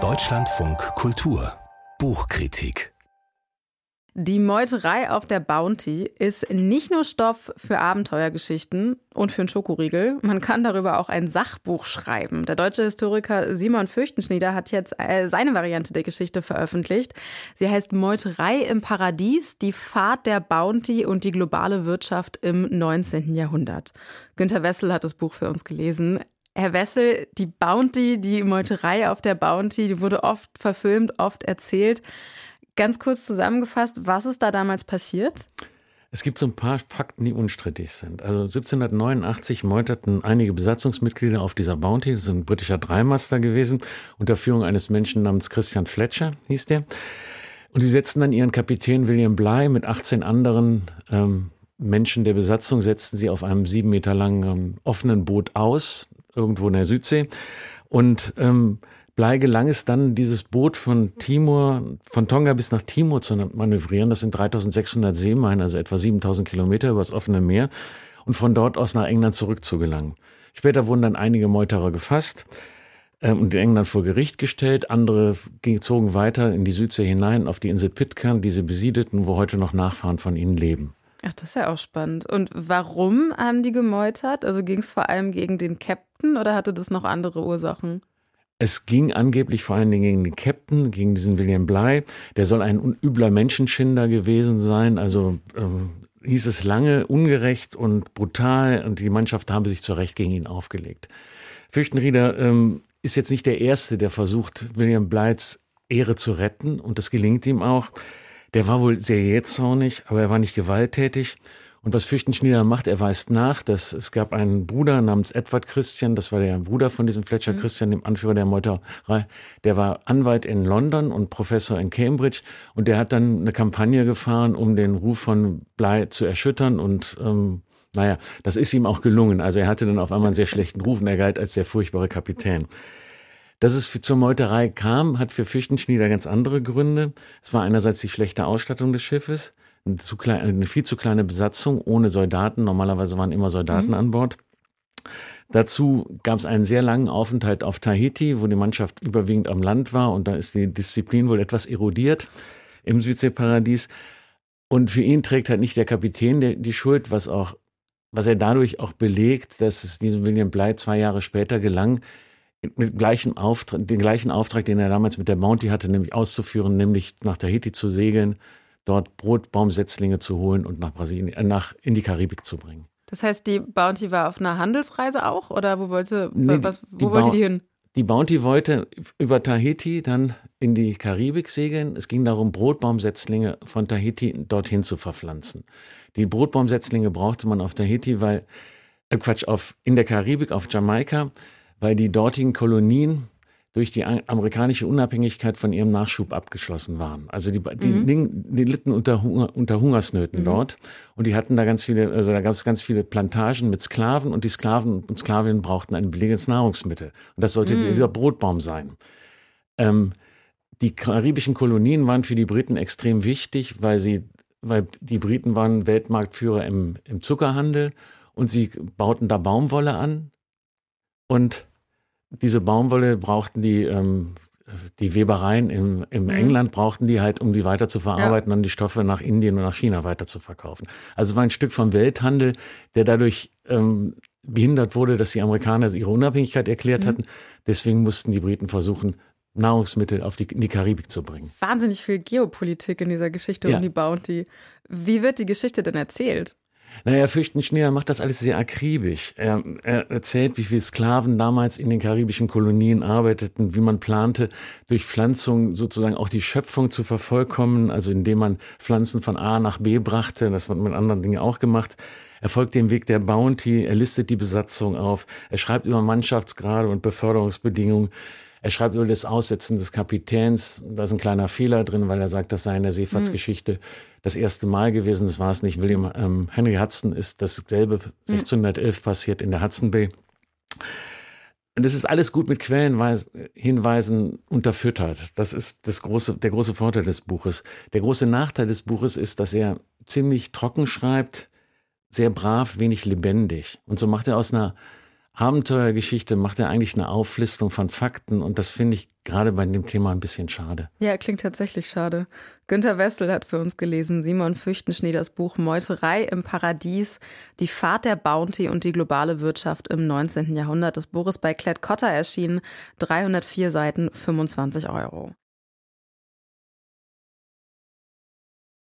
Deutschlandfunk Kultur Buchkritik die Meuterei auf der Bounty ist nicht nur Stoff für Abenteuergeschichten und für einen Schokoriegel. Man kann darüber auch ein Sachbuch schreiben. Der deutsche Historiker Simon Fürchtenschnieder hat jetzt äh, seine Variante der Geschichte veröffentlicht. Sie heißt Meuterei im Paradies, die Fahrt der Bounty und die globale Wirtschaft im 19. Jahrhundert. Günter Wessel hat das Buch für uns gelesen. Herr Wessel, die Bounty, die Meuterei auf der Bounty, die wurde oft verfilmt, oft erzählt. Ganz kurz zusammengefasst, was ist da damals passiert? Es gibt so ein paar Fakten, die unstrittig sind. Also 1789 meuterten einige Besatzungsmitglieder auf dieser Bounty, das ist ein britischer Dreimaster gewesen, unter Führung eines Menschen namens Christian Fletcher, hieß der. Und sie setzten dann ihren Kapitän William Bly mit 18 anderen ähm, Menschen der Besatzung, setzten sie auf einem sieben Meter langen ähm, offenen Boot aus, irgendwo in der Südsee. Und ähm, Blei gelang es dann, dieses Boot von Timor, von Tonga bis nach Timor zu manövrieren. Das sind 3600 Seemeilen, also etwa 7000 Kilometer übers offene Meer und von dort aus nach England zurückzugelangen. Später wurden dann einige Meuterer gefasst äh, und in England vor Gericht gestellt. Andere zogen weiter in die Südsee hinein auf die Insel Pitcairn, die sie besiedelten, wo heute noch Nachfahren von ihnen leben. Ach, das ist ja auch spannend. Und warum haben die gemeutert? Also ging es vor allem gegen den Captain oder hatte das noch andere Ursachen? Es ging angeblich vor allen Dingen gegen den Captain, gegen diesen William Bly. Der soll ein übler Menschenschinder gewesen sein. Also ähm, hieß es lange ungerecht und brutal und die Mannschaft habe sich zu Recht gegen ihn aufgelegt. Fürchtenrieder ähm, ist jetzt nicht der Erste, der versucht, William Blythes Ehre zu retten und das gelingt ihm auch. Der war wohl sehr jähzornig, aber er war nicht gewalttätig und was Fürchtenschnieder macht, er weist nach, dass es gab einen Bruder namens Edward Christian, das war der Bruder von diesem Fletcher mhm. Christian, dem Anführer der Meuterei, der war Anwalt in London und Professor in Cambridge und der hat dann eine Kampagne gefahren, um den Ruf von Blei zu erschüttern und ähm, naja, das ist ihm auch gelungen. Also er hatte dann auf einmal einen sehr schlechten Ruf und er galt als der furchtbare Kapitän. Dass es zur Meuterei kam, hat für Fürchtenschnieder ganz andere Gründe. Es war einerseits die schlechte Ausstattung des Schiffes eine, klein, eine viel zu kleine Besatzung ohne Soldaten. Normalerweise waren immer Soldaten mhm. an Bord. Dazu gab es einen sehr langen Aufenthalt auf Tahiti, wo die Mannschaft überwiegend am Land war und da ist die Disziplin wohl etwas erodiert im Südseeparadies. Und für ihn trägt halt nicht der Kapitän die, die Schuld, was auch, was er dadurch auch belegt, dass es diesem William Bly zwei Jahre später gelang, mit gleichen Auftrag, den gleichen Auftrag, den er damals mit der Bounty hatte, nämlich auszuführen, nämlich nach Tahiti zu segeln dort Brotbaumsetzlinge zu holen und nach Brasilien, äh, nach in die Karibik zu bringen. Das heißt, die Bounty war auf einer Handelsreise auch oder wo wollte, nee, was, wo die wollte die hin? Die Bounty wollte über Tahiti dann in die Karibik segeln. Es ging darum, Brotbaumsetzlinge von Tahiti dorthin zu verpflanzen. Die Brotbaumsetzlinge brauchte man auf Tahiti, weil, äh Quatsch, auf, in der Karibik, auf Jamaika, weil die dortigen Kolonien durch die amerikanische Unabhängigkeit von ihrem Nachschub abgeschlossen waren. Also die, die, mhm. die litten unter, Hunger, unter Hungersnöten mhm. dort und die hatten da ganz viele, also da gab es ganz viele Plantagen mit Sklaven und die Sklaven und Sklavinnen brauchten ein billiges Nahrungsmittel. Und das sollte mhm. dieser Brotbaum sein. Ähm, die karibischen Kolonien waren für die Briten extrem wichtig, weil sie, weil die Briten waren Weltmarktführer im, im Zuckerhandel und sie bauten da Baumwolle an und diese Baumwolle brauchten die, ähm, die Webereien im, im mhm. England brauchten die halt, um die weiter zu verarbeiten ja. und die Stoffe nach Indien und nach China weiter zu verkaufen. Also es war ein Stück vom Welthandel, der dadurch ähm, behindert wurde, dass die Amerikaner ihre Unabhängigkeit erklärt mhm. hatten. Deswegen mussten die Briten versuchen, Nahrungsmittel auf die, in die Karibik zu bringen. Wahnsinnig viel Geopolitik in dieser Geschichte ja. um die Bounty. Wie wird die Geschichte denn erzählt? Naja, Fürchtenschneider macht das alles sehr akribisch. Er, er, erzählt, wie viele Sklaven damals in den karibischen Kolonien arbeiteten, wie man plante, durch Pflanzung sozusagen auch die Schöpfung zu vervollkommen, also indem man Pflanzen von A nach B brachte. Das wird mit anderen Dingen auch gemacht. Er folgt dem Weg der Bounty, er listet die Besatzung auf, er schreibt über Mannschaftsgrade und Beförderungsbedingungen. Er schreibt über das Aussetzen des Kapitäns. Da ist ein kleiner Fehler drin, weil er sagt, das sei in der Seefahrtsgeschichte mhm. das erste Mal gewesen. Das war es nicht. William ähm, Henry Hudson ist dasselbe 1611 mhm. passiert in der Hudson Bay. Und das ist alles gut mit Quellenhinweisen unterfüttert. Das ist das große, der große Vorteil des Buches. Der große Nachteil des Buches ist, dass er ziemlich trocken schreibt, sehr brav, wenig lebendig. Und so macht er aus einer Abenteuergeschichte macht er eigentlich eine Auflistung von Fakten und das finde ich gerade bei dem Thema ein bisschen schade. Ja, klingt tatsächlich schade. Günter Wessel hat für uns gelesen, Simon Füchtenschnee das Buch Meuterei im Paradies, die Fahrt der Bounty und die globale Wirtschaft im 19. Jahrhundert. Das Buch ist bei Klett Cotta erschienen, 304 Seiten, 25 Euro.